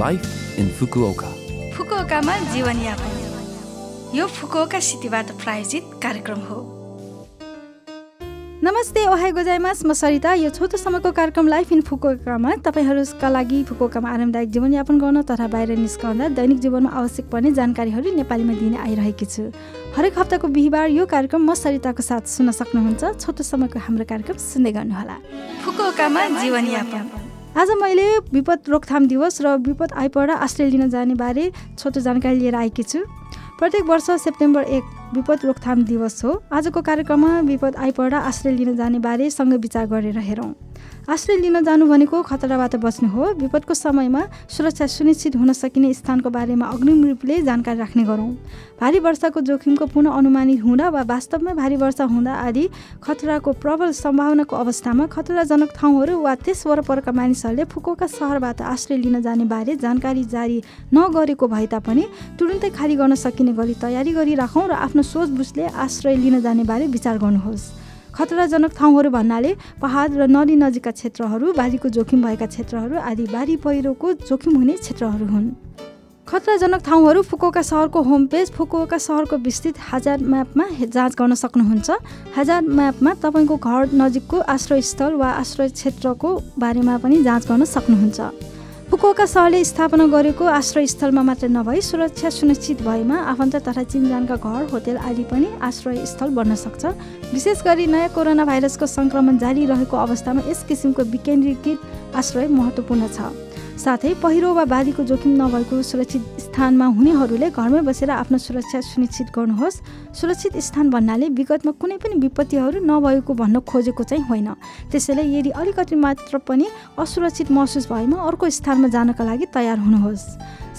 Life in Fukuoka. फुकुओकामा जीवनयापन यो Fukuoka सिटीबाट प्रायोजित कार्यक्रम हो नमस्ते ओहाई गोजाइमास म सरिता यो छोटो समयको कार्यक्रम लाइफ इन फुकुओकामा तपाईँहरूका लागि फुकुओकामा आरामदायक जीवनयापन गर्न तथा बाहिर निस्कँदा दैनिक जीवनमा आवश्यक पर्ने जानकारीहरू नेपालीमा दिने आइरहेकी छु। हरेक हप्ताको बिहिबार यो कार्यक्रम म सरिताको साथ सुन्न सक्नुहुन्छ। छोटो समयको हाम्रो कार्यक्रम सुन्दै गर्नुहोला। फुकुओकामा जीवनयापन आज मैले विपद रोकथाम दिवस र विपद आइपर्दा आश्रय लिन जाने बारे छोटो जानकारी लिएर आएकी छु। प्रत्येक वर्ष सेप्टेम्बर एक विपद रोकथाम दिवस हो। आजको कार्यक्रममा विपद आइपर्दा आश्रय लिन जाने बारे सँग विचार गरेर हेरौँ। आश्रय लिन जानु भनेको खतराबाट बच्नु हो। विपदको समयमा सुरक्षा सुनिश्चित हुन सकिने स्थानको बारेमा अग्रिम रूपले जानकारी राख्ने गरौँ। भारी वर्षाको जोखिमको पुनः अनुमानित हुँदा वा वास्तवमै भारी वर्षा हुँदा आदि खतराको प्रबल सम्भावनाको अवस्थामा खतराजनक ठाउँहरू वा त्यस वरपरका मानिसहरूले फुकोका सहरबाट आश्रय लिन जाने बारे जानकारी जारी नगरेको भए तापनि तुरुन्तै खाली गर्न सकिने गरी तयारी गरिराखौँ र आफ्नो सोचबुझले आश्रय लिन जाने बारे विचार गर्नुहोस्। खतराजनक ठाउँहरू भन्नाले पहाड र नदी नजिकका क्षेत्रहरू बारीको जोखिम भएका क्षेत्रहरू आदि बारी पहिरोको जोखिम हुने क्षेत्रहरू हुन्। खतराजनक ठाउँहरू फुकुओका सहरको होम पेज फुकुओका सहरको विस्तृत हजार म्यापमा जाँच गर्न सक्नुहुन्छ। हजार म्यापमा तपाईँको घर नजिकको आश्रयस्थल वा आश्रय क्षेत्रको बारेमा पनि जाँच गर्न सक्नुहुन्छ। फुकुओका सहरले स्थापना गरेको आश्रयस्थलमा मात्र नभई सुरक्षा सुनिश्चित भएमा आफन्त तथा चिनजानका घर होटेल आदि पनि आश्रयस्थल बन्न सक्छ। विशेष गरी नयाँ कोरोना भाइरसको सङ्क्रमण जारी रहेको अवस्थामा यस किसिमको विकेन्द्रीकृत आश्रय महत्त्वपूर्ण छ। साथै पहिरो वा बालीको जोखिम नभएको सुरक्षित स्थानमा हुनेहरूले घरमै बसेर आफ्नो सुरक्षा सुनिश्चित गर्नुहोस्। सुरक्षित स्थान भन्नाले विगतमा कुनै पनि विपत्तिहरू नभएको भन्न खोजेको चाहिँ होइन। त्यसैले यदि अलिकति मात्र पनि असुरक्षित महसुस भएमा अर्को स्थानमा जानका लागि तयार हुनुहोस्।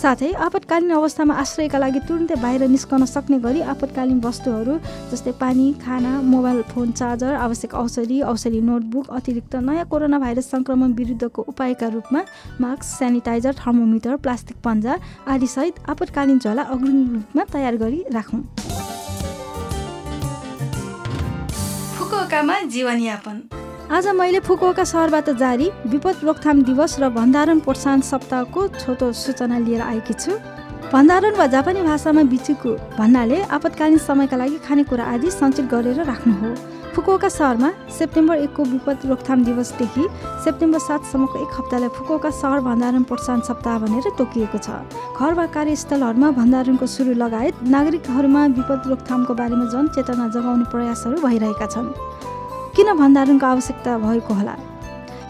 साथै आपतकालीन अवस्थामा आश्रयका लागि तुरुन्तै बाहिर निस्कन सक्ने गरी आपतकालीन वस्तुहरू जस्तै पानी खाना मोबाइल फोन चार्जर आवश्यक औषधि औषधि नोटबुक अतिरिक्त नयाँ कोरोना भाइरस सङ्क्रमण विरुद्धको उपायका रूपमा मास्क सेनिटाइजर थर्मोमिटर प्लास्टिक पन्जा आदिसहित आपतकालीन झोला अग्रिम रूपमा तयार गरी राखौँ। फुकुओकामा जीवनयापन। आज मैले फुकुओका सहरबाट जारी विपद रोकथाम दिवस र भण्डारण प्रोत्साहन सप्ताहको छोटो सूचना लिएर आएकी छु। भण्डारण वा जापानी भाषामा बिचुकु भन्नाले आपतकालीन समयका लागि खानेकुरा आदि सञ्चित गरेर राख्नु हो। फुकुओका सहरमा सेप्टेम्बर एकको विपद रोकथाम दिवसदेखि सेप्टेम्बर सातसम्मको एक हप्तालाई फुकुओका सहर भण्डारण प्रोत्साहन सप्ताह भनेर तोकिएको छ। घर वा कार्यस्थलहरूमा भण्डारणको सुरु लगायत नागरिकहरूमा विपद रोकथामको बारेमा जनचेतना जगाउने प्रयासहरू भइरहेका छन्। किन भण्डारणको आवश्यकता भएको होला?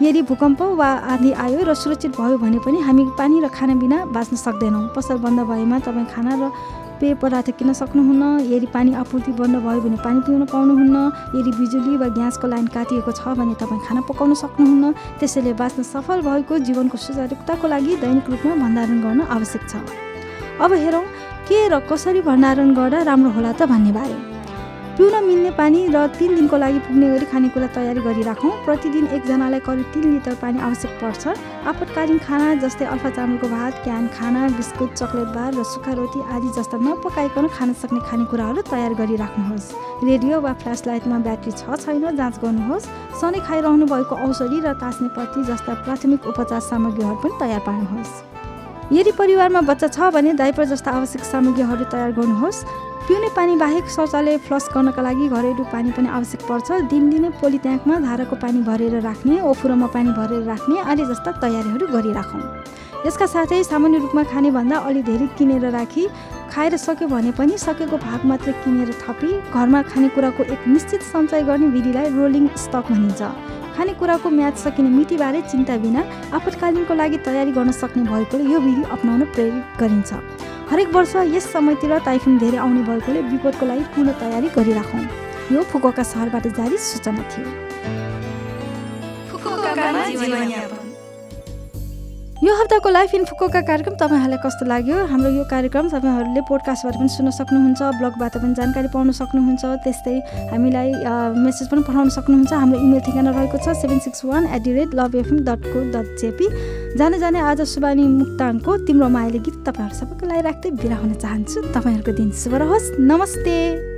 यदि भूकम्प वा आदि आयो र सुरक्षित भयो भने पनि हामी पानी र खाना बिना बाँच्न सक्दैनौँ। पसल बन्द भएमा तपाईँ खाना र पेय पदार्थ किन्न सक्नुहुन्न। यदि पानी आपूर्ति बन्द भयो भने पानी पिउन पाउनुहुन्न। यदि बिजुली वा ग्यासको लाइन काटिएको छ भने तपाईँ खाना पकाउन सक्नुहुन्न। त्यसैले बाँच्न सफल भएको जीवनको सुचारुताको लागि दैनिक रूपमा भण्डारण गर्न आवश्यक छ। अब हेरौँ के र कसरी भण्डारण गर्दा राम्रो होला त भन्ने बारे। पिउन मिल्ने पानी र तिन दिनको लागि पुग्ने गरी खानेकुरा तयारी गरिराखौँ। प्रतिदिन एकजनालाई करिब तिन लिटर पानी आवश्यक पर्छ। आपतकालीन खाना जस्तै अल्फा चामलको भात क्यान खाना बिस्कुट चक्लेट बार र सुक्खा रोटी आदि जस्ता नपकाइकन खान सक्ने खानेकुराहरू तयार गरिराख्नुहोस्। रेडियो वा फ्ल्यास लाइटमा ब्याट्री छ छैन जाँच गर्नुहोस्। सधैँ खाइरहनु भएको औषधि र तास्ने पत्ती जस्ता प्राथमिक उपचार सामग्रीहरू पनि तयार पार्नुहोस्। यदि परिवारमा बच्चा छ भने दाइपर जस्ता आवश्यक सामग्रीहरू तयार गर्नुहोस्। पिउने पानी बाहेक शौचालय फ्लस गर्नका लागि घरेलु पानी पनि आवश्यक पर्छ। दिनदिनै पोली ट्याङ्कमा धाराको पानी भरेर राख्ने ओफुरोमा पानी भरेर राख्ने आदि जस्ता तयारीहरू गरिराखौँ। यसका साथै सामान्य रूपमा खाने भन्दा अलि धेरै किनेर राखी खाएर सक्यो भने पनि सकेको भाग मात्र किनेर थपी घरमा खानेकुराको एक निश्चित सञ्चय गर्ने विधिलाई रोलिङ स्टक भनिन्छ। खानेकुराको म्याच सकिने मितिबारे चिन्ता बिना आपतकालीनको लागि तयारी गर्न सक्ने भएकोले यो विधि अप्नाउन प्रेरित गरिन्छ। हरेक वर्ष यस समयतिर ताइफुन धेरै आउने भएकोले विपदको लागि पूर्ण तयारी गरिराखौँ। यो फुकुका सहरबाट जारी सूचना थियो। यो हप्ताको लाइफ इन फुकोका कार्यक्रम तपाईँहरूलाई कस्तो लाग्यो? हाम्रो यो कार्यक्रम तपाईँहरूले पोडकास्टबाट पनि सुन्न सक्नुहुन्छ ब्लगबाट पनि जानकारी पाउन सक्नुहुन्छ त्यस्तै हामीलाई मेसेज पनि पठाउन सक्नुहुन्छ। हाम्रो इमेल ठेगाना रहेको छ seven six one at the rate love FM dot co dot JP जाने जाने आज सुबानी मुक्ताङको तिम्रो मायाले गीत तपाईँहरू सबैको लागि राख्दै बिरा हुन चाहन्छु। तपाईँहरूको दिन शुभ रहोस्। नमस्ते।